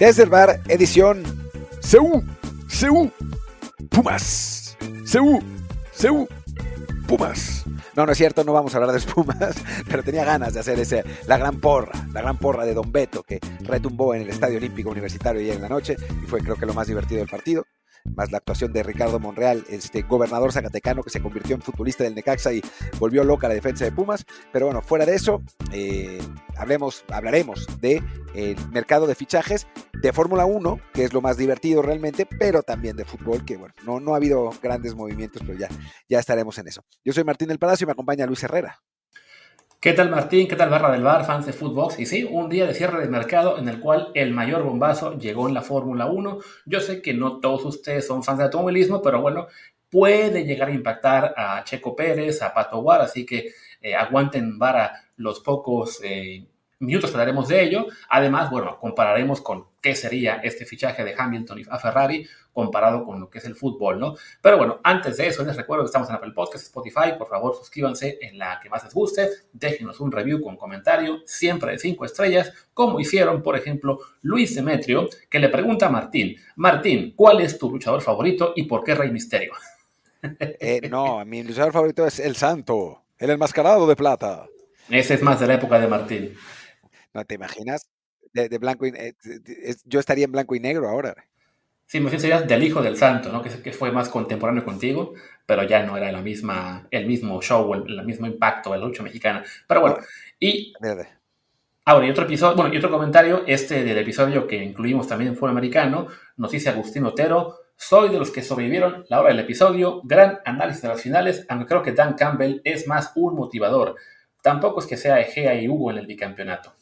Desde el bar, edición CU, CU, Pumas, CU, CU, Pumas. No, no es cierto, no vamos a hablar de Pumas, pero tenía ganas de hacer ese, la gran porra, la gran porra de Don Beto que retumbó en el Estadio Olímpico Universitario ayer en la noche y fue creo que lo más divertido del partido más la actuación de Ricardo Monreal, este gobernador zacatecano que se convirtió en futbolista del Necaxa y volvió loca la defensa de Pumas. Pero bueno, fuera de eso, eh, hablemos, hablaremos de el mercado de fichajes de Fórmula 1, que es lo más divertido realmente, pero también de fútbol, que bueno, no, no ha habido grandes movimientos, pero ya, ya estaremos en eso. Yo soy Martín del Palacio y me acompaña Luis Herrera. ¿Qué tal Martín? ¿Qué tal Barra del Bar, fans de Footbox? Y sí, un día de cierre de mercado en el cual el mayor bombazo llegó en la Fórmula 1. Yo sé que no todos ustedes son fans de automovilismo, pero bueno, puede llegar a impactar a Checo Pérez, a Pato War, así que eh, aguanten para los pocos eh, minutos que daremos de ello. Además, bueno, compararemos con qué sería este fichaje de Hamilton a Ferrari comparado con lo que es el fútbol, ¿no? Pero bueno, antes de eso, les recuerdo que estamos en Apple Podcast, Spotify, por favor suscríbanse en la que más les guste, déjenos un review con comentario, siempre de cinco estrellas, como hicieron, por ejemplo, Luis Demetrio, que le pregunta a Martín, Martín, ¿cuál es tu luchador favorito y por qué Rey Misterio? Eh, no, mi luchador favorito es El Santo, el enmascarado de plata. Ese es más de la época de Martín. ¿No te imaginas? De, blanco y, eh, yo estaría en blanco y negro ahora. Sí, me serías del hijo del santo, ¿no? Que, que fue más contemporáneo contigo, pero ya no era la misma, el mismo show, el, el mismo impacto de la lucha mexicana. Pero bueno, y... Ahora, y otro episodio, bueno, y otro comentario, este del episodio que incluimos también en Foro Americano, nos dice Agustín Otero, soy de los que sobrevivieron la hora del episodio, gran análisis de las finales, aunque creo que Dan Campbell es más un motivador. Tampoco es que sea Egea y Hugo en el bicampeonato.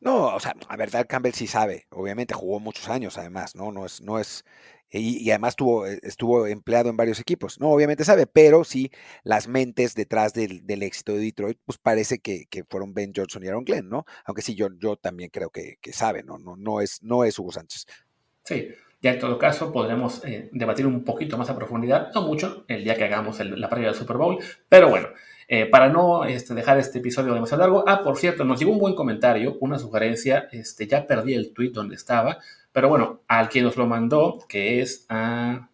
No, o sea, a ver, Dan Campbell sí sabe, obviamente jugó muchos años además, ¿no? No es, no es, y, además tuvo, eh, estuvo empleado en varios equipos, no, obviamente sabe, pero sí las mentes detrás del, éxito de Detroit, pues parece que, fueron Ben Johnson y Aaron Glenn, ¿no? Aunque sí, yo, yo también creo que, sabe, ¿no? No, no, es, no es Hugo Sánchez. Sí, ya en todo caso podremos eh, debatir un poquito más a profundidad, no mucho, el día que hagamos la previa del Super Bowl, pero bueno. Eh, para no este, dejar este episodio demasiado largo, ah, por cierto, nos llegó un buen comentario, una sugerencia, este, ya perdí el tweet donde estaba, pero bueno, al quien nos lo mandó, que es a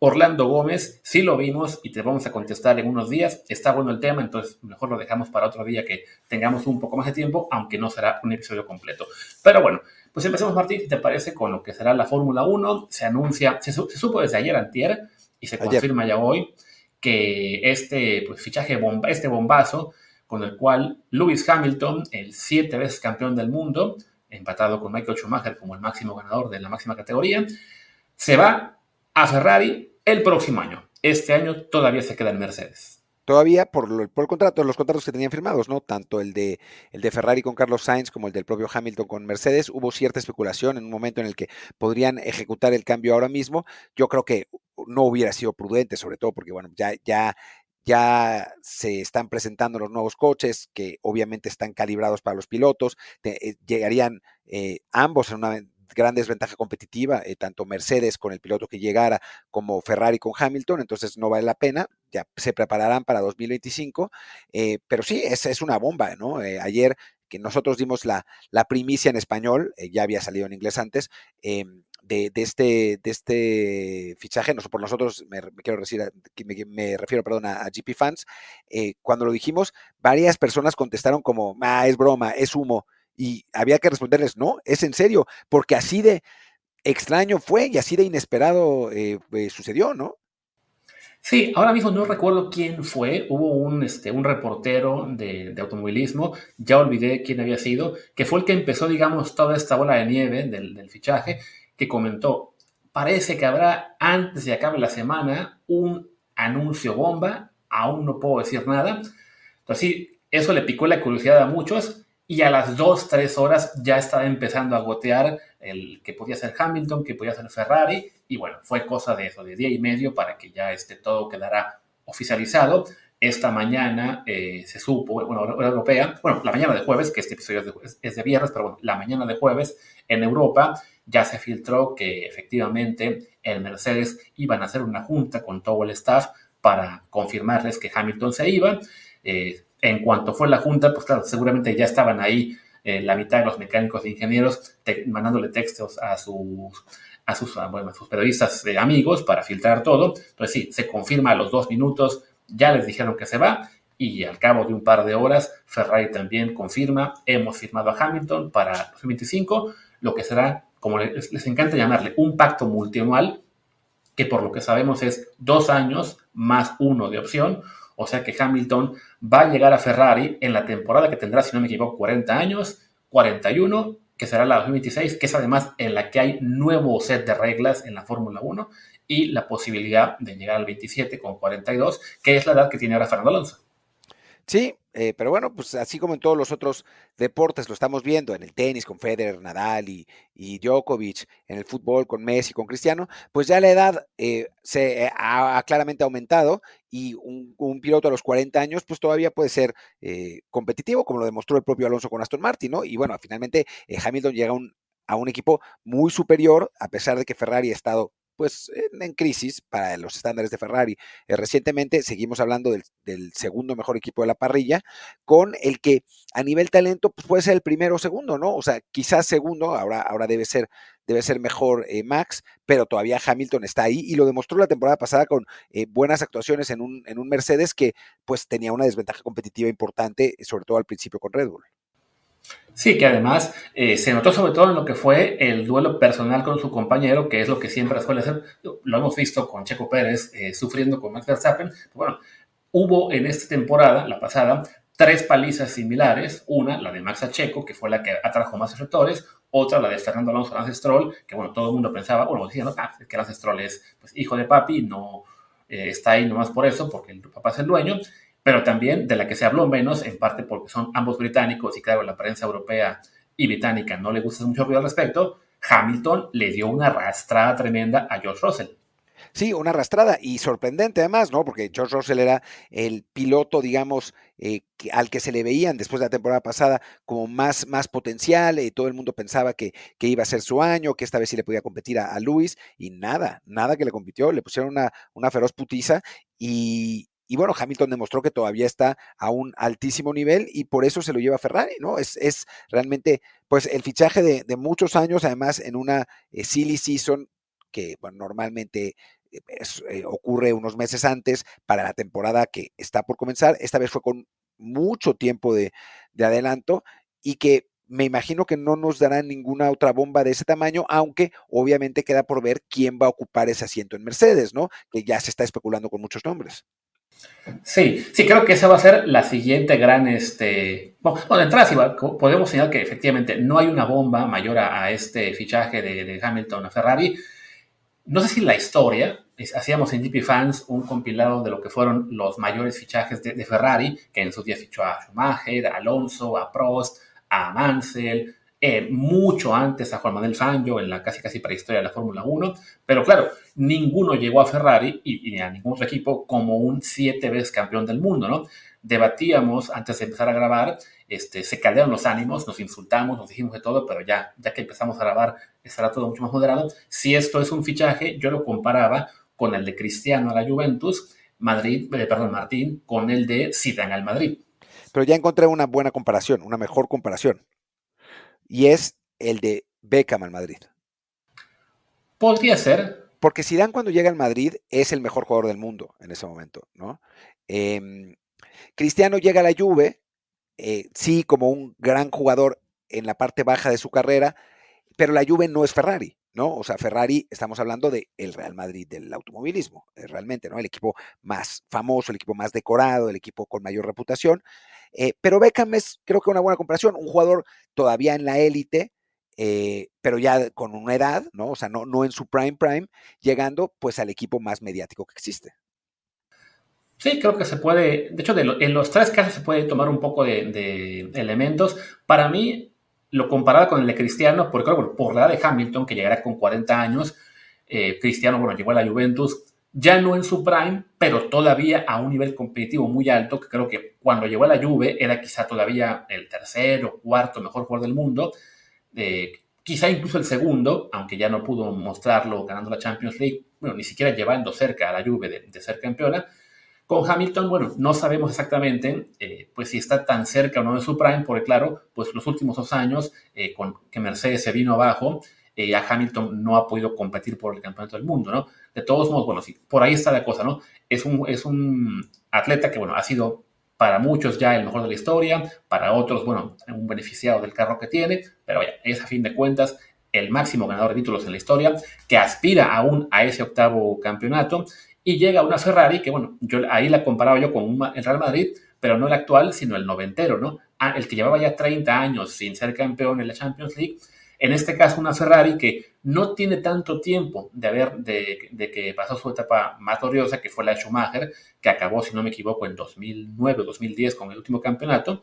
Orlando Gómez, sí lo vimos y te vamos a contestar en unos días, está bueno el tema, entonces mejor lo dejamos para otro día que tengamos un poco más de tiempo, aunque no será un episodio completo. Pero bueno, pues empecemos Martín, te parece, con lo que será la Fórmula 1, se anuncia, se, supo desde ayer antier y se confirma ya hoy que este pues, fichaje, bomba, este bombazo, con el cual Lewis Hamilton, el siete veces campeón del mundo, empatado con Michael Schumacher como el máximo ganador de la máxima categoría, se va a Ferrari el próximo año. Este año todavía se queda en Mercedes todavía por, por el contrato, los contratos que tenían firmados, ¿no? Tanto el de, el de Ferrari con Carlos Sainz como el del propio Hamilton con Mercedes, hubo cierta especulación en un momento en el que podrían ejecutar el cambio ahora mismo. Yo creo que no hubiera sido prudente, sobre todo porque, bueno, ya, ya, ya se están presentando los nuevos coches que obviamente están calibrados para los pilotos, eh, llegarían eh, ambos en una gran desventaja competitiva, eh, tanto Mercedes con el piloto que llegara como Ferrari con Hamilton, entonces no vale la pena, ya se prepararán para 2025, pero sí, es, es una bomba, ¿no? ayer que nosotros dimos la, la primicia en español, ya había salido en inglés antes, em, de, este, de este fichaje, por nosotros me, quiero decir, me, me, refiero perdón, a, GP Fans, eh, cuando lo dijimos, varias personas contestaron como, ah, es broma, es humo, y había que responderles, no, es en serio, porque así de extraño fue y así de inesperado eh, pues, sucedió, ¿no? Sí, ahora mismo no recuerdo quién fue. Hubo un, este, un reportero de, automovilismo, ya olvidé quién había sido, que fue el que empezó, digamos, toda esta bola de nieve del, fichaje, que comentó, parece que habrá antes de acabe la semana un anuncio bomba, aún no puedo decir nada. Entonces sí, eso le picó la curiosidad a muchos y a las dos, tres horas ya estaba empezando a gotear el que podía ser Hamilton, que podía ser Ferrari, y bueno, fue cosa de eso, de día y medio para que ya este, todo quedara oficializado. Esta mañana eh, se supo, bueno, hora europea, bueno, la mañana de jueves, que este episodio es de, viernes, pero bueno, la mañana de jueves en Europa ya se filtró que efectivamente el Mercedes iban a hacer una junta con todo el staff para confirmarles que Hamilton se iba. Eh, en cuanto fue la junta, pues claro, seguramente ya estaban ahí eh, la mitad de los mecánicos e ingenieros mandándole textos a sus, a sus, bueno, sus periodistas de amigos para filtrar todo. Entonces sí, se confirma a los dos minutos, ya les dijeron que se va y al cabo de un par de horas Ferrari también confirma, hemos firmado a Hamilton para 2025, lo que será, como les, les encanta llamarle, un pacto multianual que por lo que sabemos es dos años más uno de opción, o sea que Hamilton va a llegar a Ferrari en la temporada que tendrá, si no me equivoco, 40 años, 41, que será la 2026, que es además en la que hay nuevo set de reglas en la Fórmula 1 y la posibilidad de llegar al 27 con 42, que es la edad que tiene ahora Fernando Alonso. Sí, eh, pero bueno, pues así como en todos los otros deportes lo estamos viendo, en el tenis con Federer, Nadal y, Djokovic, en el fútbol con Messi, con Cristiano, pues ya la edad eh, se eh, ha, claramente aumentado y un, piloto a los 40 años pues todavía puede ser competitivo, como lo demostró el propio Alonso con Aston Martin, ¿no? Y bueno, finalmente Hamilton llega a un equipo muy superior, a pesar de que Ferrari ha estado pues en, crisis para los estándares de Ferrari. Eh, recientemente seguimos hablando del, segundo mejor equipo de la parrilla, con el que a nivel talento pues, puede ser el primero o segundo, ¿no? O sea, quizás segundo, ahora, ahora debe ser debe ser mejor eh, Max, pero todavía Hamilton está ahí y lo demostró la temporada pasada con eh, buenas actuaciones en un, en un Mercedes que pues tenía una desventaja competitiva importante, sobre todo al principio con Red Bull. Sí, que además eh, se notó sobre todo en lo que fue el duelo personal con su compañero, que es lo que siempre suele hacer. Lo hemos visto con Checo Pérez eh, sufriendo con Max Verstappen. Bueno, hubo en esta temporada, la pasada, tres palizas similares. Una, la de Max a Checo, que fue la que atrajo más reflectores. Otra, la de Fernando Alonso a Lance que bueno, todo el mundo pensaba, bueno, decían, ah, que Lance es pues, hijo de papi, no eh, está ahí nomás por eso, porque el papá es el dueño pero también de la que se habló menos, en parte porque son ambos británicos y claro, la prensa europea y británica no le gusta mucho ruido al respecto, Hamilton le dio una arrastrada tremenda a George Russell. Sí, una arrastrada y sorprendente además, ¿no? Porque George Russell era el piloto, digamos, eh, al que se le veían después de la temporada pasada como más, más potencial, y todo el mundo pensaba que, que, iba a ser su año, que esta vez sí le podía competir a, a Luis, y nada, nada que le compitió, le pusieron una, una feroz putiza y, y bueno, Hamilton demostró que todavía está a un altísimo nivel y por eso se lo lleva Ferrari, ¿no? Es, es realmente, pues, el fichaje de, muchos años, además, en una eh, silly season que normalmente eh, eh, ocurre unos meses antes para la temporada que está por comenzar. Esta vez fue con mucho tiempo de, de adelanto y que me imagino que no nos darán ninguna otra bomba de ese tamaño, aunque obviamente queda por ver quién va a ocupar ese asiento en Mercedes, ¿no? Que ya se está especulando con muchos nombres. Sí, sí, creo que esa va a ser la siguiente gran, este, bueno, de entrada podemos señalar que efectivamente no hay una bomba mayor a, este fichaje de, Hamilton a Ferrari. No sé si la historia, hacíamos en GP Fans un compilado de lo que fueron los mayores fichajes de, Ferrari, que en su día fichó a Schumacher, a Alonso, a Prost, a Mansell, eh, mucho antes a Juan Manuel Fangio en la casi casi prehistoria de la Fórmula 1, pero claro, ninguno llegó a Ferrari y, a ningún otro equipo como un siete veces campeón del mundo, ¿no? Debatíamos antes de empezar a grabar, este, se caldearon los ánimos, nos insultamos, nos dijimos de todo, pero ya, ya que empezamos a grabar estará todo mucho más moderado. Si esto es un fichaje, yo lo comparaba con el de Cristiano a la Juventus, Madrid, eh, perdón, Martín, con el de Zidane al Madrid. Pero ya encontré una buena comparación, una mejor comparación y es el de Beckham al Madrid. Podría ser. Porque Zidane cuando llega al Madrid es el mejor jugador del mundo en ese momento, ¿no? Em, Cristiano llega a la Juve, eh, sí, como un gran jugador en la parte baja de su carrera, pero la Juve no es Ferrari. ¿no? O sea, Ferrari, estamos hablando de el Real Madrid del automovilismo, eh, realmente, ¿no? El equipo más famoso, el equipo más decorado, el equipo con mayor reputación. Eh, pero Beckham es, creo que una buena comparación, un jugador todavía en la élite, eh, pero ya con una edad, ¿no? O sea, no, no en su prime prime, llegando pues al equipo más mediático que existe. Sí, creo que se puede, de hecho, en los tres casos se puede tomar un poco de, elementos. Para mí, lo comparaba con el de Cristiano, porque claro, por la edad de Hamilton, que llegará con 40 años, eh, Cristiano, bueno, llegó a la Juventus, ya no en su prime, pero todavía a un nivel competitivo muy alto, que creo que cuando llegó a la Juve era quizá todavía el tercero, cuarto mejor jugador del mundo, eh, quizá incluso el segundo, aunque ya no pudo mostrarlo ganando la Champions League, bueno, ni siquiera llevando cerca a la Juve de, ser campeona. Con Hamilton, bueno, no sabemos exactamente eh, pues si está tan cerca o no de su prime, porque claro, pues los últimos dos años eh, con que Mercedes se vino abajo, ya Hamilton no ha podido competir por el campeonato del mundo, ¿no? De todos modos, bueno, sí, por ahí está la cosa, ¿no? Es un, es un atleta que, bueno, ha sido para muchos ya el mejor de la historia, para otros, bueno, un beneficiado del carro que tiene, pero vaya, es a fin de cuentas el máximo ganador de títulos en la historia, que aspira aún a ese octavo campeonato y llega una Ferrari que, bueno, yo ahí la comparaba yo con el Real Madrid, pero no el actual, sino el noventero, ¿no? Ah, el que llevaba ya 30 años sin ser campeón en la Champions League en este caso, una Ferrari que no tiene tanto tiempo de, haber, de, que pasó su etapa más gloriosa, que fue la de Schumacher, que acabó, si no me equivoco, en 2009 o 2010 con el último campeonato.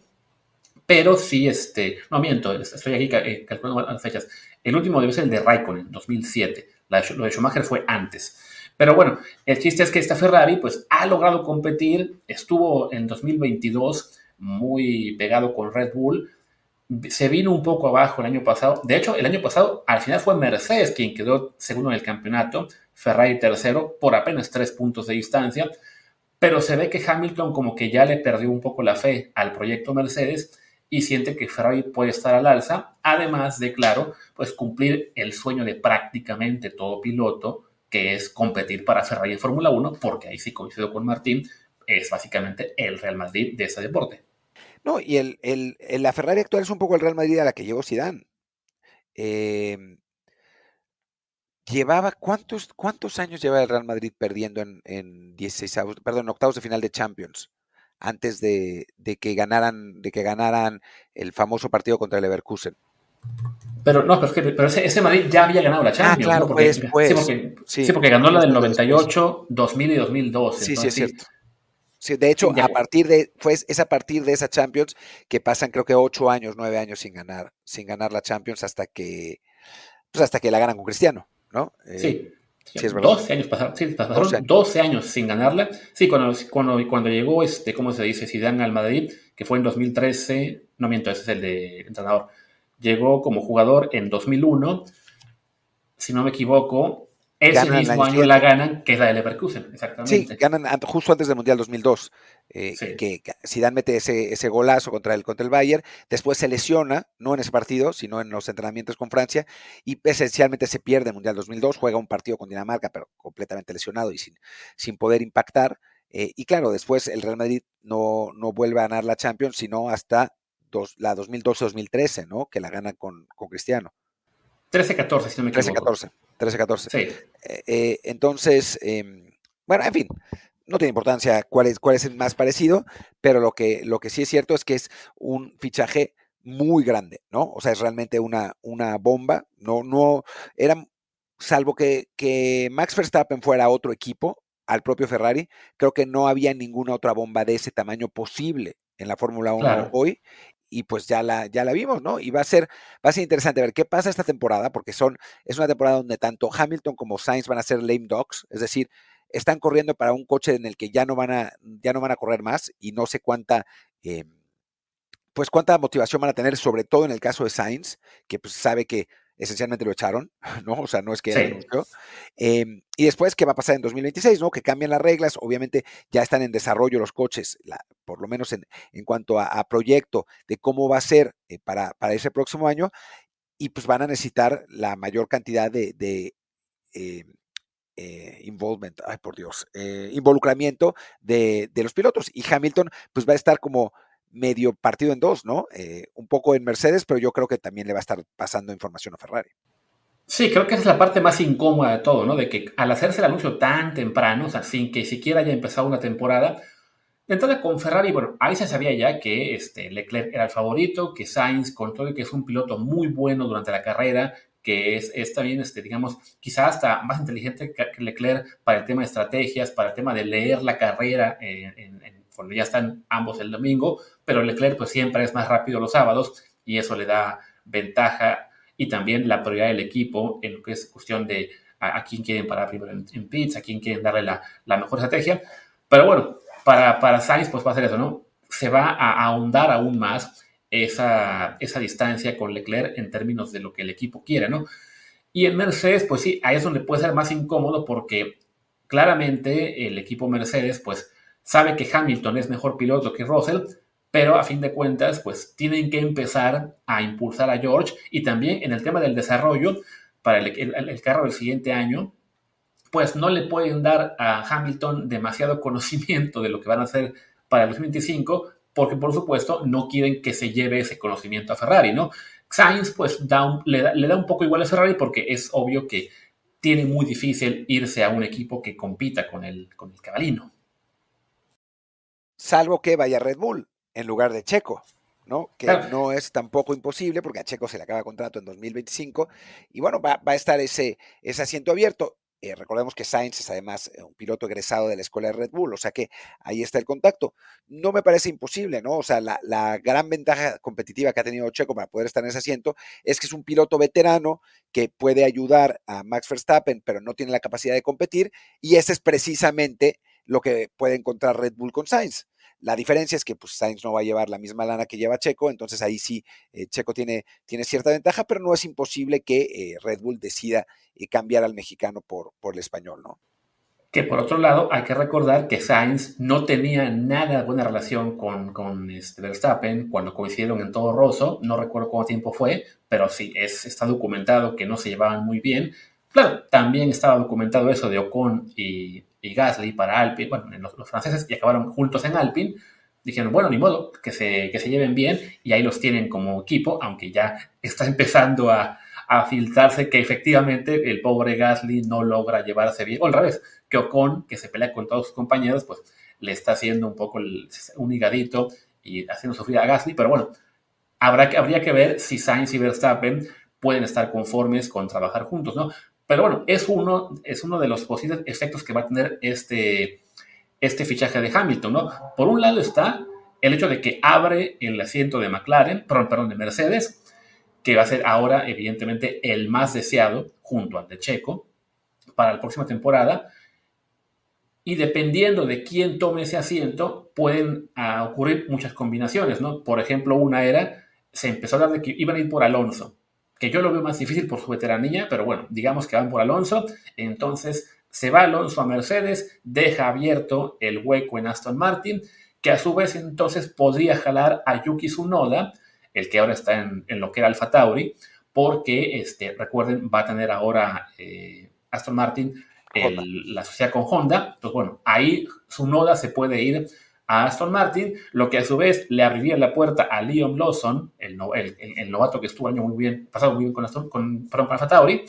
Pero sí, este, no miento, estoy aquí eh, calculando las fechas. El último debe ser el de Raikkonen, 2007. lo de Schumacher fue antes. Pero bueno, el chiste es que esta Ferrari pues ha logrado competir, estuvo en 2022 muy pegado con Red Bull, se vino un poco abajo el año pasado. De hecho, el año pasado al final fue Mercedes quien quedó segundo en el campeonato, Ferrari tercero por apenas tres puntos de distancia, pero se ve que Hamilton como que ya le perdió un poco la fe al proyecto Mercedes y siente que Ferrari puede estar al alza, además de, claro, pues cumplir el sueño de prácticamente todo piloto, que es competir para Ferrari en Fórmula 1, porque ahí sí coincido con Martín, es básicamente el Real Madrid de ese deporte. No, y el, el, la Ferrari actual es un poco el Real Madrid a la que llegó Zidane. Em, llevaba, ¿cuántos, ¿cuántos años lleva el Real Madrid perdiendo en, en 16, perdón, octavos de final de Champions? Antes de, que ganaran, de que ganaran el famoso partido contra el Leverkusen. Pero no, pero, ese, Madrid ya había ganado la ah, Champions. Ah, claro, porque, sí, porque, sí, porque ganó la del 98, 2000 y 2002. Sí, sí, es cierto. Sí, de hecho, a partir de, pues, es a partir de esa Champions que pasan creo que ocho años, nueve años sin ganar, sin ganar la Champions hasta que, pues hasta que la ganan con Cristiano, ¿no? Eh, sí. Sí, 12 años pasaron, sí, pasaron 12 años. sin ganarla. Sí, cuando, cuando, cuando llegó, este, ¿cómo se dice? Zidane al Madrid, que fue en 2013, no miento, ese es el de entrenador. Llegó como jugador en 2001, si no me equivoco, ese mismo año la ganan, que es la de Leverkusen, exactamente. Sí, ganan justo antes del Mundial 2002, eh, que Zidane mete ese, ese golazo contra el, contra el Bayern, después se lesiona, no en ese partido, sino en los entrenamientos con Francia, y esencialmente se pierde el Mundial 2002, juega un partido con Dinamarca, pero completamente lesionado y sin, sin poder impactar. Eh, y claro, después el Real Madrid no, no vuelve a ganar la Champions, sino hasta dos, la 2012-2013, ¿no? Que la gana con, con Cristiano. 13-14, si no me equivoco. 13-14. 13-14. Sí. Eh, eh, entonces, em, bueno, en fin, no tiene importancia cuál es, cuál es el más parecido, pero lo que, lo que sí es cierto es que es un fichaje muy grande, ¿no? O sea, es realmente una, una bomba. No, no, era, salvo que, que Max Verstappen fuera otro equipo, al propio Ferrari, creo que no había ninguna otra bomba de ese tamaño posible en la Fórmula 1 hoy y pues ya la, ya la vimos, ¿no? Y va a ser, va a ser interesante ver qué pasa esta temporada, porque son, es una temporada donde tanto Hamilton como Sainz van a ser lame dogs, es decir, están corriendo para un coche en el que ya no van a, ya no van a correr más y no sé cuánta, eh, pues cuánta motivación van a tener, sobre todo en el caso de Sainz, que pues sabe que esencialmente lo echaron, ¿no? O sea, no es que renunció. Em, y después, ¿qué va a pasar en 2026? ¿no? Que cambian las reglas, obviamente ya están en desarrollo los coches, por lo menos en, en cuanto a, proyecto de cómo va a ser eh, para, para, ese próximo año, y pues van a necesitar la mayor cantidad de, de eh, eh, involvement, ay por Dios, involucramiento de, de los pilotos. Y Hamilton pues va a estar como medio partido en dos, ¿no? Eh, un poco en Mercedes, pero yo creo que también le va a estar pasando información a Ferrari. Sí, creo que esa es la parte más incómoda de todo, ¿no? De que al hacerse el anuncio tan temprano, o sea, sin que siquiera haya empezado una temporada, de entrada con Ferrari, bueno, ahí se sabía ya que este, Leclerc era el favorito, que Sainz, con todo que es un piloto muy bueno durante la carrera, que es, es también, este, digamos, quizás hasta más inteligente que Leclerc para el tema de estrategias, para el tema de leer la carrera en, cuando ya están ambos el domingo, pero Leclerc pues siempre es más rápido los sábados y eso le da ventaja y también la prioridad del equipo en lo que es cuestión de a, quién quieren parar primero en, en, pits, a quién quieren darle la, la, mejor estrategia. Pero bueno, para, para Sainz pues va a ser eso, ¿no? Se va a ahondar aún más esa, esa distancia con Leclerc en términos de lo que el equipo quiere, ¿no? Y en Mercedes, pues sí, ahí es donde puede ser más incómodo porque claramente el equipo Mercedes, pues sabe que Hamilton es mejor piloto que Russell, pero a fin de cuentas, pues tienen que empezar a impulsar a George y también en el tema del desarrollo para el, carro del siguiente año, pues no le pueden dar a Hamilton demasiado conocimiento de lo que van a hacer para el 2025, porque por supuesto no quieren que se lleve ese conocimiento a Ferrari, ¿no? Sainz pues le, da, un poco igual a Ferrari porque es obvio que tiene muy difícil irse a un equipo que compita con el, con el cabalino. Salvo que vaya Red Bull en lugar de Checo, ¿no? Que no es tampoco imposible porque a Checo se le acaba contrato en 2025 y bueno, va, va a estar ese, ese asiento abierto. Eh, recordemos que Sainz es además eh, un piloto egresado de la escuela de Red Bull, o sea que ahí está el contacto. No me parece imposible, ¿no? O sea, la, la, gran ventaja competitiva que ha tenido Checo para poder estar en ese asiento es que es un piloto veterano que puede ayudar a Max Verstappen, pero no tiene la capacidad de competir, y ese es precisamente lo que puede encontrar Red Bull con Sainz. La diferencia es que pues, Sainz no va a llevar la misma lana que lleva Checo, entonces ahí sí eh, Checo tiene, tiene cierta ventaja, pero no es imposible que eh, Red Bull decida eh, cambiar al mexicano por, por el español, ¿no? Que por otro lado, hay que recordar que Sainz no tenía nada buena relación con, con este Verstappen cuando coincidieron en todo Rosso. No recuerdo cuánto tiempo fue, pero sí, es, está documentado que no se llevaban muy bien. Claro, también estaba documentado eso de Ocon y, y Gasly para Alpine, bueno, los, franceses, y acabaron juntos en Alpine, dijeron, bueno, ni modo, que se, que se lleven bien, y ahí los tienen como equipo, aunque ya está empezando a, a filtrarse que efectivamente el pobre Gasly no logra llevarse bien, o al revés, que Ocon, que se pelea con todos sus compañeros, pues le está haciendo un poco un higadito y haciendo sufrir a Gasly, pero bueno, habrá que, habría que ver si Sainz y Verstappen pueden estar conformes con trabajar juntos, ¿no? Pero bueno, es uno, es uno de los posibles efectos que va a tener este, este fichaje de Hamilton, ¿no? Por un lado está el hecho de que abre el asiento de McLaren, perdón, perdón, de Mercedes, que va a ser ahora evidentemente el más deseado junto al de Checo para la próxima temporada. Y dependiendo de quién tome ese asiento, pueden ah, ocurrir muchas combinaciones, ¿no? Por ejemplo, una era, se empezó a hablar de que iban a ir por Alonso que yo lo veo más difícil por su veteranía, pero bueno, digamos que van por Alonso, entonces se va Alonso a Mercedes, deja abierto el hueco en Aston Martin, que a su vez entonces podría jalar a Yuki Tsunoda, el que ahora está en, lo que era Alfa Tauri, porque este, recuerden, va a tener ahora eh, Aston Martin la sociedad con Honda, entonces bueno, ahí Tsunoda se puede ir a Aston Martin, lo que a su vez le abriría la puerta a Liam Lawson, el, novato que estuvo año muy bien, pasado muy bien con, Aston, con, con Tauri.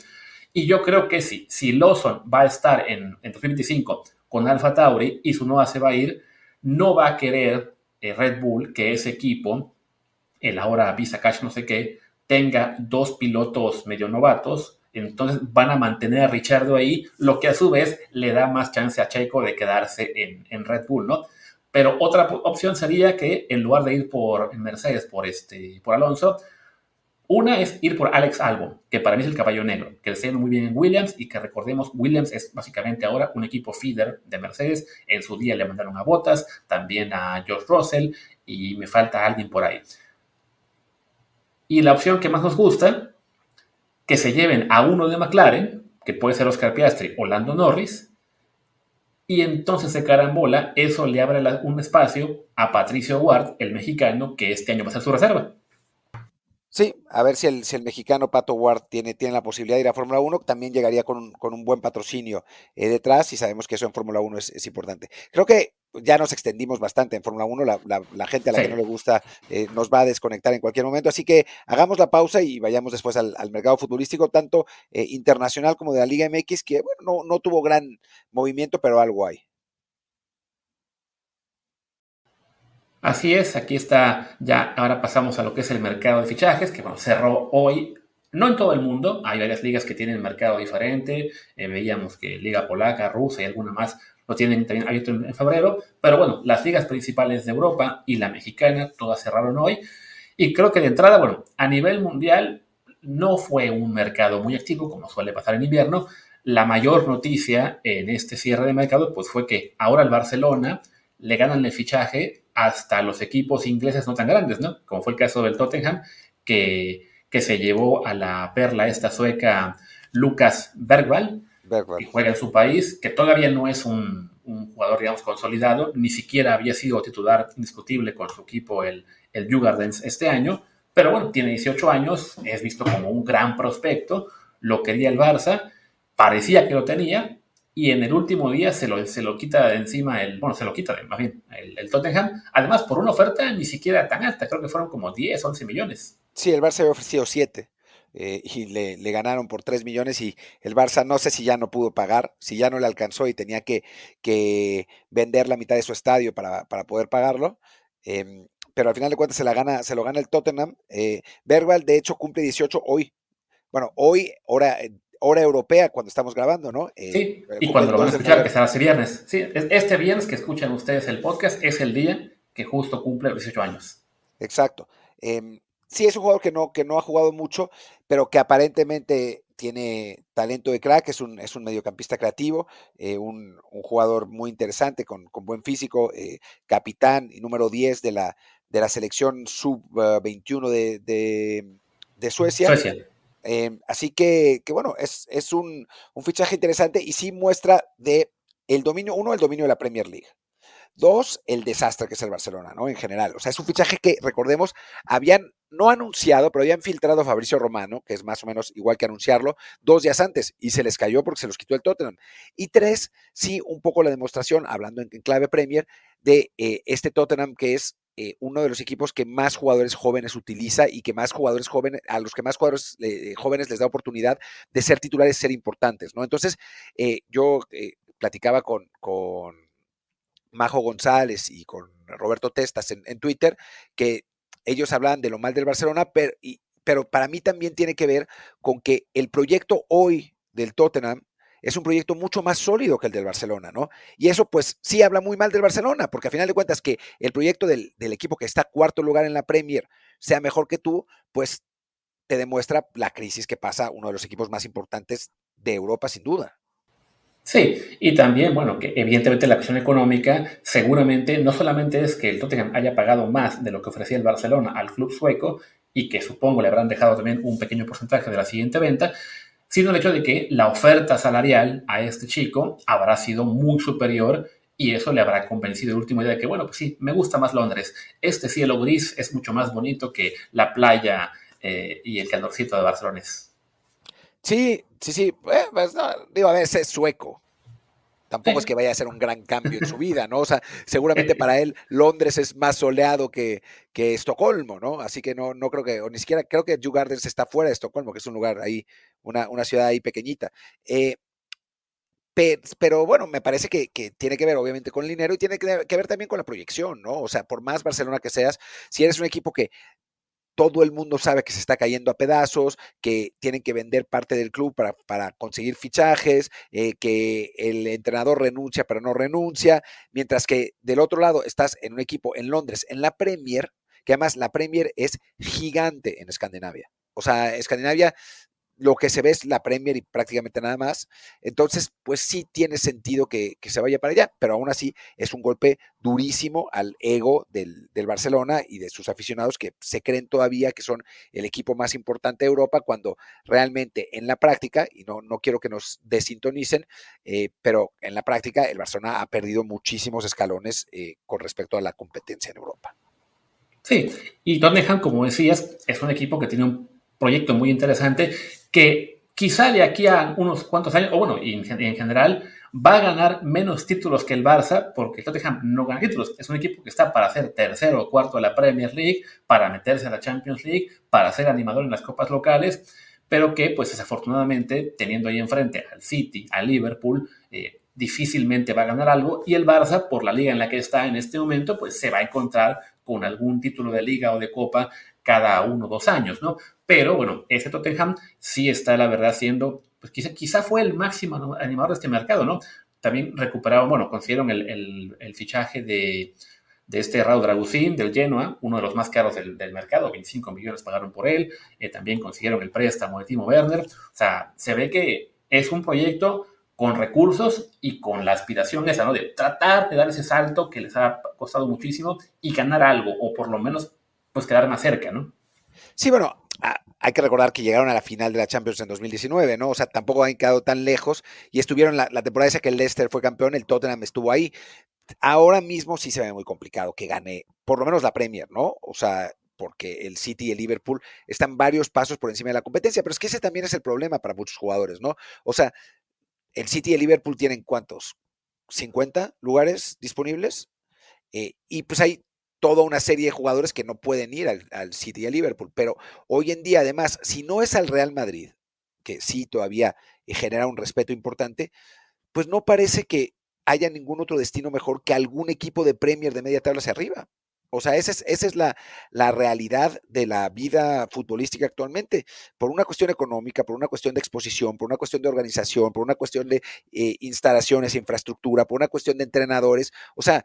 Y yo creo que sí, si Lawson va a estar en, en 2025 con Alfa Tauri y su nueva se va a ir, no va a querer eh, Red Bull que ese equipo, el ahora Visa Cash no sé qué, tenga dos pilotos medio novatos. Entonces van a mantener a Richardo ahí, lo que a su vez le da más chance a Checo de quedarse en, en Red Bull, ¿no? Pero otra opción sería que en lugar de ir por Mercedes, por, este, por Alonso, una es ir por Alex Albon, que para mí es el caballo negro, que le está muy bien en Williams y que recordemos, Williams es básicamente ahora un equipo feeder de Mercedes. En su día le mandaron a Bottas, también a George Russell y me falta alguien por ahí. Y la opción que más nos gusta, que se lleven a uno de McLaren, que puede ser Oscar Piastri o Lando Norris, y entonces se carambola, eso le abre un espacio a Patricio Ward, el mexicano, que este año va a ser su reserva. A ver si el, si el mexicano Pato Ward tiene, tiene la posibilidad de ir a Fórmula 1, también llegaría con un, con un buen patrocinio eh, detrás y sabemos que eso en Fórmula 1 es, importante. Creo que ya nos extendimos bastante en Fórmula 1, la, gente a la que no le gusta eh, nos va a desconectar en cualquier momento, así que hagamos la pausa y vayamos después al, mercado futbolístico, tanto eh, internacional como de la Liga MX, que bueno, no, no tuvo gran movimiento, pero algo hay. Así es, aquí está, ya ahora pasamos a lo que es el mercado de fichajes, que bueno, cerró hoy, no en todo el mundo, hay varias ligas que tienen mercado diferente, eh, veíamos que Liga Polaca, Rusa y alguna más lo tienen también abierto en, febrero, pero bueno, las ligas principales de Europa y la mexicana, todas cerraron hoy, y creo que de entrada, bueno, a nivel mundial no fue un mercado muy activo, como suele pasar en invierno, la mayor noticia en este cierre de mercado pues fue que ahora el Barcelona le ganan el fichaje hasta los equipos ingleses no tan grandes, ¿no? Como fue el caso del Tottenham, que, que se llevó a la perla esta sueca Lucas Bergwall, que juega en su país, que todavía no es un, jugador, digamos, consolidado, ni siquiera había sido titular indiscutible con su equipo, el, el Gardens, este año, pero bueno, tiene 18 años, es visto como un gran prospecto, lo quería el Barça, parecía que lo tenía, y en el último día se lo, se lo quita de encima el, bueno, se lo quita de, más bien, el, Tottenham, además por una oferta ni siquiera tan alta, creo que fueron como 10, 11 millones. Sí, el Barça había ofrecido 7 eh, y le, ganaron por 3 millones y el Barça no sé si ya no pudo pagar, si ya no le alcanzó y tenía que, que vender la mitad de su estadio para, para poder pagarlo. Em, pero al final de cuentas se, la gana, se lo gana el Tottenham. Eh, de hecho, cumple 18 hoy. Bueno, hoy, hora, hora europea cuando estamos grabando, ¿no? Eh, sí, y cuando lo van a escuchar, que será este viernes. Sí, este viernes que escuchan ustedes el podcast es el día que justo cumple 18 años. Exacto. Em, sí, es un jugador que no, que no ha jugado mucho, pero que aparentemente tiene talento de crack, es un, es un mediocampista creativo, eh, un, jugador muy interesante, con, buen físico, eh, capitán y número 10 de la, de la selección sub-21 de, de, Suecia. Suecia. Em, así que, bueno, es, un, fichaje interesante y sí muestra de el dominio, uno, el dominio de la Premier League. Dos, el desastre que es el Barcelona, ¿no? En general. O sea, es un fichaje que, recordemos, habían no anunciado, pero habían filtrado a Fabricio Romano, que es más o menos igual que anunciarlo, dos días antes, y se les cayó porque se los quitó el Tottenham. Y tres, sí, un poco la demostración, hablando en, clave Premier, de eh, este Tottenham que es eh, uno de los equipos que más jugadores jóvenes utiliza y que más jugadores jóvenes, a los que más jugadores eh, jóvenes les da oportunidad de ser titulares, ser importantes, ¿no? Entonces, eh, yo platicaba con, con Majo González y con Roberto Testas en, Twitter, que ellos hablan de lo mal del Barcelona, pero, pero para mí también tiene que ver con que el proyecto hoy del Tottenham es un proyecto mucho más sólido que el del Barcelona, ¿no? Y eso pues sí habla muy mal del Barcelona, porque a final de cuentas que el proyecto del, equipo que está cuarto lugar en la Premier sea mejor que tú, pues te demuestra la crisis que pasa uno de los equipos más importantes de Europa, sin duda. Sí, y también, bueno, que evidentemente la cuestión económica seguramente no solamente es que el Tottenham haya pagado más de lo que ofrecía el Barcelona al club sueco y que supongo le habrán dejado también un pequeño porcentaje de la siguiente venta, sino el hecho de que la oferta salarial a este chico habrá sido muy superior y eso le habrá convencido el último día de que, bueno, pues sí, me gusta más Londres. Este cielo gris es mucho más bonito que la playa eh, y el calorcito de Barcelona. Sí, sí, sí. Eh, pues digo, a veces es sueco. Tampoco es que vaya a ser un gran cambio en su vida, ¿no? O sea, seguramente para él Londres es más soleado que, que Estocolmo, ¿no? Así que no, no creo que, o ni siquiera creo que Kew Gardens está fuera de Estocolmo, que es un lugar ahí, una, una ciudad ahí pequeñita. Eh, pero, bueno, me parece que, que, tiene que ver obviamente con el dinero y tiene que, que ver también con la proyección, ¿no? O sea, por más Barcelona que seas, si eres un equipo que todo el mundo sabe que se está cayendo a pedazos, que tienen que vender parte del club para, conseguir fichajes, eh, que el entrenador renuncia pero no renuncia, mientras que del otro lado estás en un equipo en Londres, en la Premier, que además la Premier es gigante en Escandinavia. O sea, Escandinavia lo que se ve es la Premier y prácticamente nada más. Entonces, pues sí tiene sentido que, se vaya para allá, pero aún así es un golpe durísimo al ego del, Barcelona y de sus aficionados que se creen todavía que son el equipo más importante de Europa cuando realmente en la práctica, y no, no quiero que nos desintonicen, eh, pero en la práctica el Barcelona ha perdido muchísimos escalones eh, con respecto a la competencia en Europa. Sí, y Tottenham, como decías, es un equipo que tiene un proyecto muy interesante que quizá de aquí a unos cuantos años, o bueno, en, en general, va a ganar menos títulos que el Barça, porque el Tottenham no gana títulos. Es un equipo que está para ser tercero o cuarto de la Premier League, para meterse a la Champions League, para ser animador en las copas locales, pero que, pues desafortunadamente, teniendo ahí enfrente al City, al Liverpool, eh, difícilmente va a ganar algo. Y el Barça, por la liga en la que está en este momento, pues se va a encontrar con algún título de liga o de copa cada uno o dos años, ¿no? Pero bueno, ese Tottenham sí está, la verdad, siendo pues quizá, quizá fue el máximo animador de este mercado, ¿no? También recuperaron, bueno, consiguieron el, fichaje de, este Raúl Dragusín del Genoa, uno de los más caros del, mercado, 25 millones pagaron por él, eh, también consiguieron el préstamo de Timo Werner, o sea, se ve que es un proyecto con recursos y con la aspiración esa, ¿no? De tratar de dar ese salto que les ha costado muchísimo y ganar algo, o por lo menos, pues quedar más cerca, ¿no? Sí, bueno, hay que recordar que llegaron a la final de la Champions en 2019, ¿no? O sea, tampoco han quedado tan lejos y estuvieron la, temporada esa que el Leicester fue campeón, el Tottenham estuvo ahí. Ahora mismo sí se ve muy complicado que gane por lo menos la Premier, ¿no? O sea, porque el City y el Liverpool están varios pasos por encima de la competencia, pero es que ese también es el problema para muchos jugadores, ¿no? O sea, el City y el Liverpool tienen cuántos? 50 lugares disponibles. Eh, y pues hay toda una serie de jugadores que no pueden ir al, City y al Liverpool. Pero hoy en día, además, si no es al Real Madrid, que sí todavía eh, genera un respeto importante, pues no parece que haya ningún otro destino mejor que algún equipo de Premier de media tabla hacia arriba. O sea, esa es, esa es la, la, realidad de la vida futbolística actualmente. Por una cuestión económica, por una cuestión de exposición, por una cuestión de organización, por una cuestión de eh, instalaciones, infraestructura, por una cuestión de entrenadores. O sea,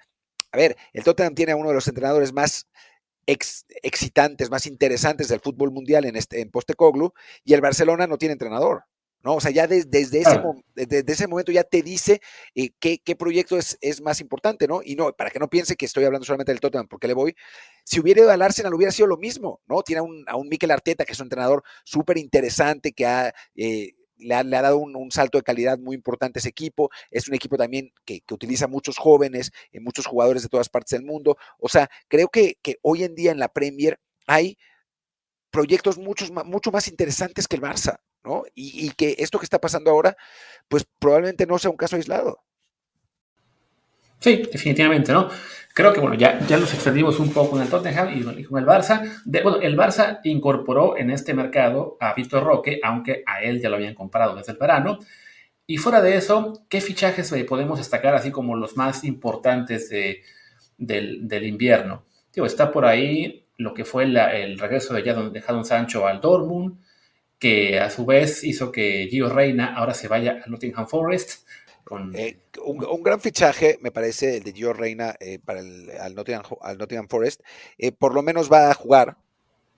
a ver, el Tottenham tiene a uno de los entrenadores más excitantes, más interesantes del fútbol mundial en, este, en Postecoglu, y el Barcelona no tiene entrenador. ¿no? O sea, ya desde, ese, desde ese momento ya te dice eh, qué, proyecto es, es, más importante, ¿no? Y no, para que no piense que estoy hablando solamente del Tottenham, porque le voy, si hubiera ido al Arsenal hubiera sido lo mismo, ¿no? Tiene a un, a un Mikel Arteta, que es un entrenador súper interesante, que ha eh, le ha, dado un, salto de calidad muy importante a ese equipo. Es un equipo también que, utiliza muchos jóvenes, y muchos jugadores de todas partes del mundo. O sea, creo que, hoy en día en la Premier hay proyectos muchos, mucho más interesantes que el Barça, ¿no? Y, y que esto que está pasando ahora, pues probablemente no sea un caso aislado. Sí, definitivamente, ¿no? Creo que, bueno, ya, ya nos extendimos un poco en el Tottenham y, con el Barça. bueno, el Barça incorporó en este mercado a Víctor Roque, aunque a él ya lo habían comprado desde el verano. Y fuera de eso, ¿qué fichajes eh, podemos destacar así como los más importantes de, del, invierno? Digo, está por ahí lo que fue el regreso de Jadon, Sancho al Dortmund, que a su vez hizo que Gio Reina ahora se vaya a Nottingham Forest. Eh, un, gran fichaje, me parece, el de Gio Reina eh, para el al Nottingham, Forest. Eh, por lo menos va a jugar,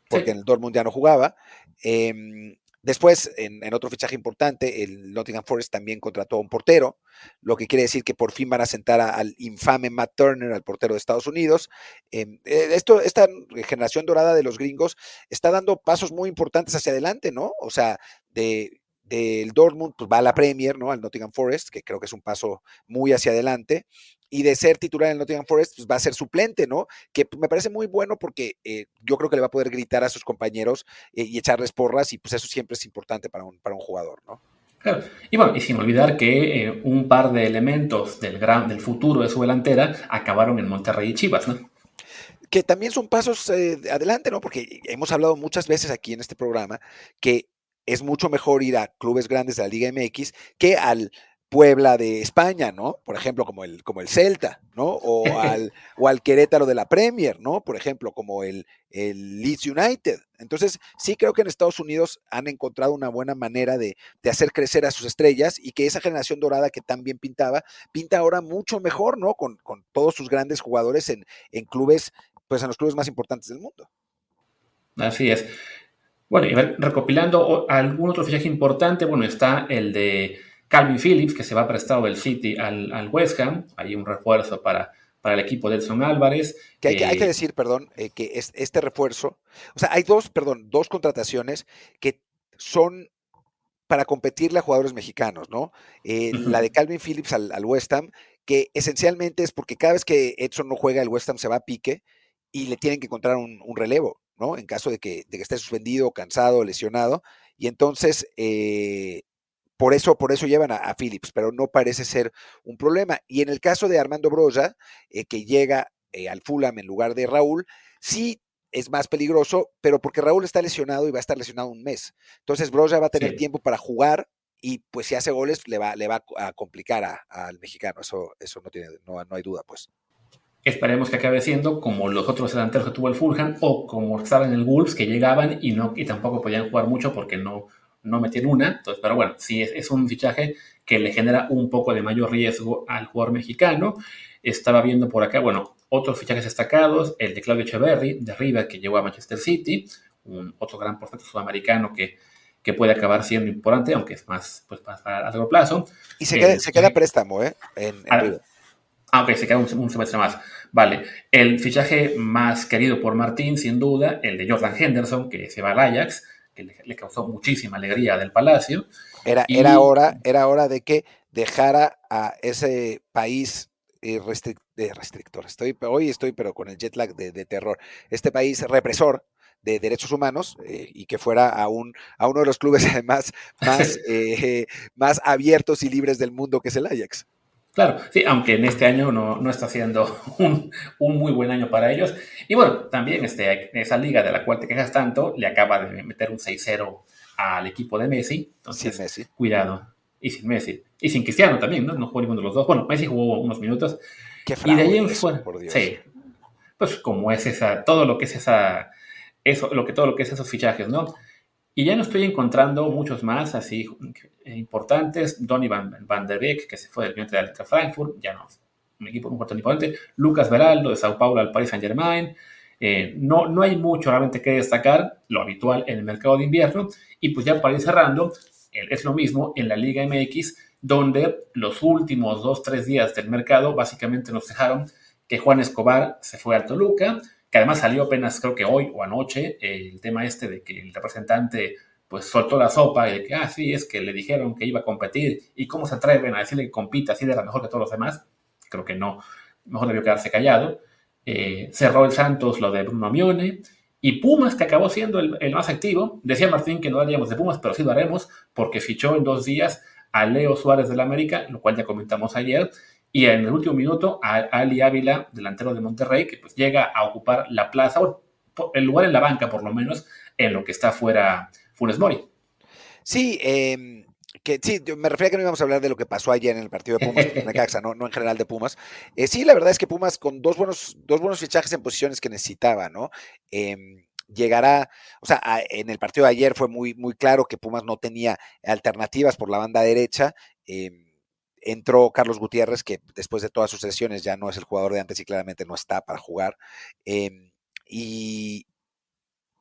porque en el Dortmund ya no jugaba. Em, después, en, otro fichaje importante, el Nottingham Forest también contrató a un portero, lo que quiere decir que por fin van a sentar al infame Matt Turner, al portero de Estados Unidos. Em, esto, esta generación dorada de los gringos está dando pasos muy importantes hacia adelante, ¿no? O sea, de del Dortmund, pues va a la Premier, ¿no? Al Nottingham Forest, que creo que es un paso muy hacia adelante. Y de ser titular en el Nottingham Forest, pues va a ser suplente, ¿no? Que me parece muy bueno porque eh, yo creo que le va a poder gritar a sus compañeros eh, y echarles porras, y pues eso siempre es importante para un, para un jugador, ¿no? Claro. Y bueno, y sin olvidar que eh, un par de elementos del, gran, del futuro de su delantera acabaron en Monterrey y Chivas, ¿no? que también son pasos adelante, ¿no? Porque hemos hablado muchas veces aquí en este programa que es mucho mejor ir a clubes grandes de la Liga MX que al Puebla de España, ¿no? Por ejemplo, como el, como el Celta, ¿no? O al, o al Querétaro de la Premier, ¿no? Por ejemplo, como el, el Leeds United. Entonces, sí creo que en Estados Unidos han encontrado una buena manera de, hacer crecer a sus estrellas y que esa generación dorada que tan bien pintaba, pinta ahora mucho mejor, ¿no? Con, con todos sus grandes jugadores en, en clubes, pues en los clubes más importantes del mundo. Así es. Bueno, y recopilando algún otro fichaje importante, bueno, está el de Calvin Phillips, que se va prestado del City al, West Ham. Hay un refuerzo para, para el equipo de Edson Álvarez. Que hay, que, hay que decir, perdón, eh, que es, este refuerzo, o sea, hay dos, perdón, dos contrataciones que son para competirle a jugadores mexicanos, ¿no? Eh, la de Calvin Phillips al, al West Ham, que esencialmente es porque cada vez que Edson no juega, el West Ham se va a pique y le tienen que encontrar un, relevo, ¿no? En caso de que, de que, esté suspendido, cansado, lesionado. Y entonces, eh, por eso, por eso llevan a, Phillips, pero no parece ser un problema. Y en el caso de Armando Broya, eh, que llega eh, al Fulham en lugar de Raúl, sí es más peligroso, pero porque Raúl está lesionado y va a estar lesionado un mes. Entonces Broya va a tener tiempo para jugar y pues si hace goles le va, le va a complicar al mexicano. Eso, eso no, tiene, no, no hay duda, pues. Esperemos que acabe siendo como los otros delanteros que tuvo el Fulham o como estaban en el Wolves que llegaban y no y tampoco podían jugar mucho porque no, no metieron una. Entonces, pero bueno, sí es, un fichaje que le genera un poco de mayor riesgo al jugador mexicano. Estaba viendo por acá, bueno, otros fichajes destacados, el de Claudio Echeverry de River que llegó a Manchester City, un otro gran portento sudamericano que, que puede acabar siendo importante, aunque es más, pues, a largo plazo. Y se, queda, se queda préstamo, ¿eh? En, en Ah, ok, se queda un, semestre más. Vale. El fichaje más querido por Martín, sin duda, el de Jordan Henderson, que se va al Ajax, que le, causó muchísima alegría del Palacio. Era, era, hora, era hora de que dejara a ese país eh, de restrictor. Estoy, hoy estoy, pero con el jet lag de, terror. Este país represor de derechos humanos eh, y que fuera a, un, a uno de los clubes además más, eh, más abiertos y libres del mundo que es el Ajax. Claro, sí, aunque en este año no, está siendo un, muy buen año para ellos. Y bueno, también este, esa liga de la cual te quejas tanto le acaba de meter un 6-0 al equipo de Messi. Entonces, sin Messi. cuidado. Y sin Messi. Y sin Cristiano también, ¿no? No jugó ninguno de los dos. Bueno, Messi jugó unos minutos. Qué y de ahí en fuera. Sí. Pues como es esa, todo lo que es esa, eso, lo que todo lo que es esos fichajes, ¿no? Y ya no estoy encontrando muchos más así importantes. Donny Van, Van der Beek, que se fue del cliente de Frankfurt, ya no, un equipo muy importante. Lucas Veraldo de Sao Paulo al Paris Saint Germain. Eh, no, no hay mucho realmente que destacar, lo habitual en el mercado de invierno. Y pues ya para ir cerrando, es lo mismo en la Liga MX, donde los últimos dos, tres días del mercado básicamente nos dejaron que Juan Escobar se fue al Toluca, que además salió apenas creo que hoy o anoche el tema este de que el representante pues soltó la sopa y de que, ah, sí, es que le dijeron que iba a competir y cómo se atreven a decirle que compita así de la mejor que todos los demás. Creo que no, mejor debió quedarse callado. Eh, cerró el Santos lo de Bruno Mione y Pumas, que acabó siendo el, el, más activo. Decía Martín que no haríamos de Pumas, pero sí lo haremos porque fichó en dos días a Leo Suárez del América, lo cual ya comentamos ayer, y en el último minuto a Ali Ávila, delantero de Monterrey, que pues llega a ocupar la plaza, o el lugar en la banca por lo menos, en lo que está fuera Funes Mori. Sí, eh, que sí, me refería que no íbamos a hablar de lo que pasó ayer en el partido de Pumas Necaxa, no, no en general de Pumas. Eh, sí, la verdad es que Pumas con dos buenos, dos buenos fichajes en posiciones que necesitaba, ¿no? Eh, llegará, o sea, en el partido de ayer fue muy, muy claro que Pumas no tenía alternativas por la banda derecha. Eh, entró Carlos Gutiérrez, que después de todas sus sesiones ya no es el jugador de antes y claramente no está para jugar. Em, y,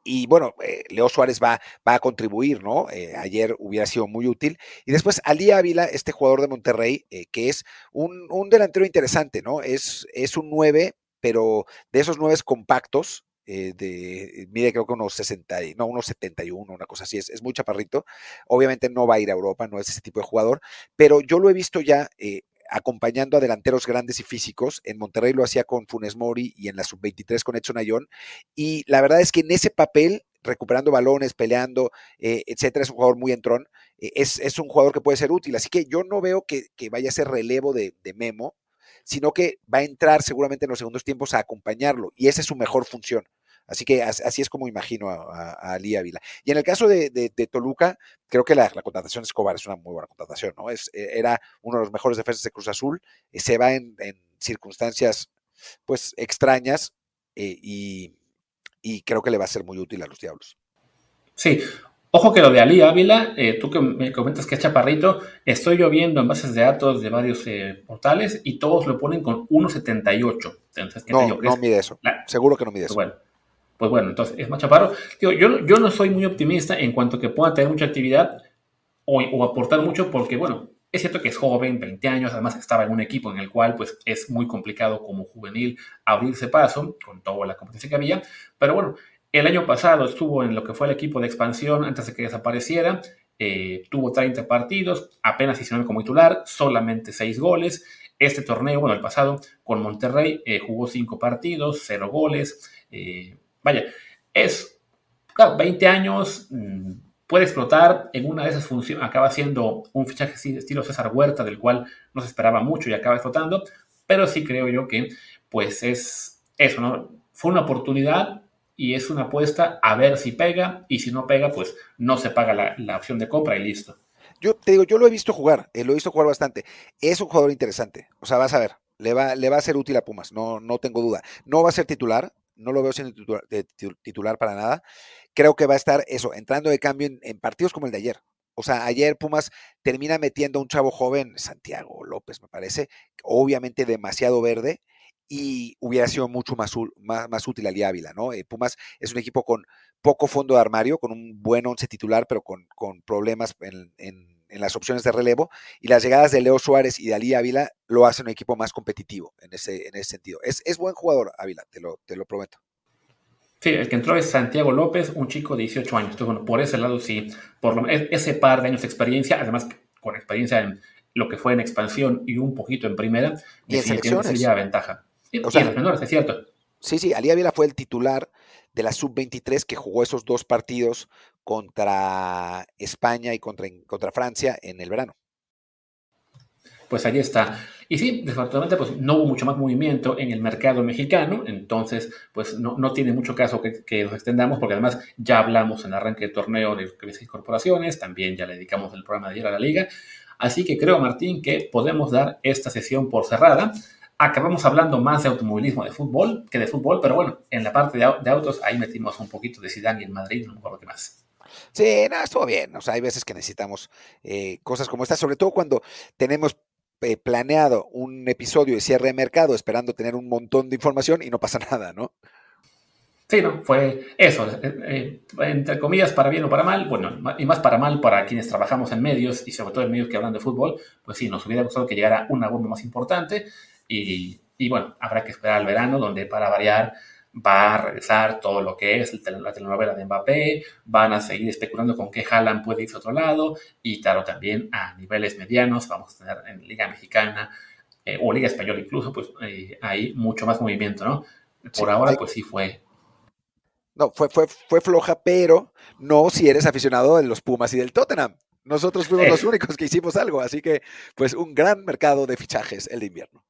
y bueno, eh, Leo Suárez va, va a contribuir, ¿no? Eh, ayer hubiera sido muy útil. Y después Ali Ávila, este jugador de Monterrey, eh, que es un, un, delantero interesante, ¿no? Es, es un 9, pero de esos 9 compactos, eh, de, mide creo que unos 60, no, unos 71, una cosa así, es, es, muy chaparrito. Obviamente no va a ir a Europa, no es ese tipo de jugador, pero yo lo he visto ya eh, acompañando a delanteros grandes y físicos. En Monterrey lo hacía con Funes Mori y en la sub-23 con Edson Ayón. Y la verdad es que en ese papel, recuperando balones, peleando, eh, etcétera, es un jugador muy entrón. Eh, es, es, un jugador que puede ser útil. Así que yo no veo que, que vaya a ser relevo de, de Memo sino que va a entrar seguramente en los segundos tiempos a acompañarlo y esa es su mejor función. Así que así es como imagino a, Ali Ávila. Y en el caso de, Toluca, creo que la, contratación de Escobar es una muy buena contratación, ¿no? Es, eh, era uno de los mejores defensas de Cruz Azul, eh, se va en, circunstancias pues extrañas eh, y, creo que le va a ser muy útil a los Diablos. Sí, Ojo que lo de Ali Ávila, tú que me comentas que es chaparrito, estoy yo viendo en bases de datos de varios portales y todos lo ponen con 1.78. No, no mide eso. Seguro que no mide eso. Bueno, pues bueno, entonces es más chaparro. yo, yo no soy muy optimista en cuanto a que pueda tener mucha actividad o, aportar mucho porque, bueno, es cierto que es joven, 20 años, además estaba en un equipo en el cual pues es muy complicado como juvenil abrirse paso con toda la competencia que había, pero bueno, el año pasado estuvo en lo que fue el equipo de expansión antes de que desapareciera, eh, tuvo 30 partidos, apenas hicieron como titular, solamente 6 goles, este torneo, bueno, el pasado, con Monterrey, eh, jugó cinco partidos, cero goles. Eh, vaya, es, claro, 20 años, mm, puede explotar, en una de esas funciones acaba siendo un fichaje estilo César Huerta, del cual no se esperaba mucho y acaba explotando, pero sí creo yo que, pues es eso, ¿no? Fue una oportunidad y es una apuesta a ver si pega y si no pega, pues no se paga la, opción de compra y listo. Yo te digo, yo lo he visto jugar, eh, lo he visto jugar bastante. Es un jugador interesante. O sea, vas a ver, le va, le va a ser útil a Pumas, no, no tengo duda. No va a ser titular, no lo veo siendo titular, para nada. Creo que va a estar eso, entrando de cambio en, partidos como el de ayer. O sea, ayer Pumas termina metiendo a un chavo joven, Santiago López, me parece, obviamente demasiado verde, y hubiera sido mucho más, más, más útil al Ávila, ¿no? Eh, Pumas es un equipo con poco fondo de armario, con un buen once titular, pero con, con problemas en, en, las opciones de relevo. Y las llegadas de Leo Suárez y de Ali Ávila lo hacen un equipo más competitivo en ese, en ese sentido. Es, es buen jugador Ávila, te lo, te lo prometo. Sí, el que entró es Santiago López, un chico de 18 años. Entonces, bueno, por ese lado sí, por lo, ese par de años de experiencia, además con experiencia en lo que fue en expansión y un poquito en primera, y en selecciones. ya ventaja. Sí, o sea, los menores, es cierto. Sí, sí, Ali Ávila fue el titular de la sub-23 que jugó esos dos partidos contra España y contra, contra Francia en el verano. Pues ahí está. Y sí, desafortunadamente pues no hubo mucho más movimiento en el mercado mexicano, entonces pues no, no tiene mucho caso que, que, nos extendamos porque además ya hablamos en arranque del torneo de crisis corporaciones, también ya le dedicamos el programa de ayer a la liga, así que creo Martín que podemos dar esta sesión por cerrada acabamos hablando más de automovilismo de fútbol que de fútbol, pero bueno, en la parte de, autos ahí metimos un poquito de Zidane y en Madrid, no me acuerdo qué más. Sí, nada, estuvo bien. O sea, hay veces que necesitamos eh, cosas como esta, sobre todo cuando tenemos eh, planeado un episodio de cierre de mercado esperando tener un montón de información y no pasa nada, ¿no? Sí, no, fue eso, eh, entre comillas, para bien o para mal, bueno, y más para mal para quienes trabajamos en medios y sobre todo en medios que hablan de fútbol, pues sí, nos hubiera gustado que llegara una bomba más importante, y, bueno, habrá que esperar al verano, donde para variar va a regresar todo lo que es la telenovela de Mbappé, van a seguir especulando con qué Haaland puede irse a otro lado, y claro, también a niveles medianos, vamos a tener en Liga Mexicana eh, o Liga Española incluso, pues eh, hay mucho más movimiento, ¿no? Por ahora, pues sí fue. No, fue, fue, fue floja, pero no si eres aficionado de los Pumas y del Tottenham. Nosotros fuimos los únicos que hicimos algo, así que pues un gran mercado de fichajes el de invierno.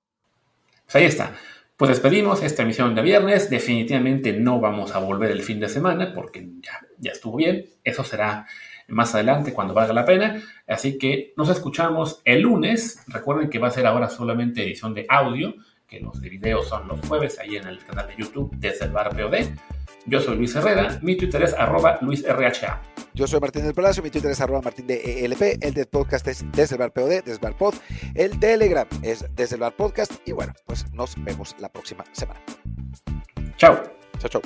Pues ahí está. Pues despedimos esta emisión de viernes. Definitivamente no vamos a volver el fin de semana porque ya, ya estuvo bien. Eso será más adelante cuando valga la pena. Así que nos escuchamos el lunes. Recuerden que va a ser ahora solamente edición de audio, que los de video son los jueves ahí en el canal de YouTube desde el bar POD. Yo soy Luis Herrera, mi Twitter es arroba LuisRHA. Yo soy Martín del Palacio, mi Twitter es arroba Martín de ELP, el de podcast es desde el bar POD, desde el bar pod, el Telegram es desde el bar podcast y bueno, pues nos vemos la próxima semana. Chao. Chao, chao.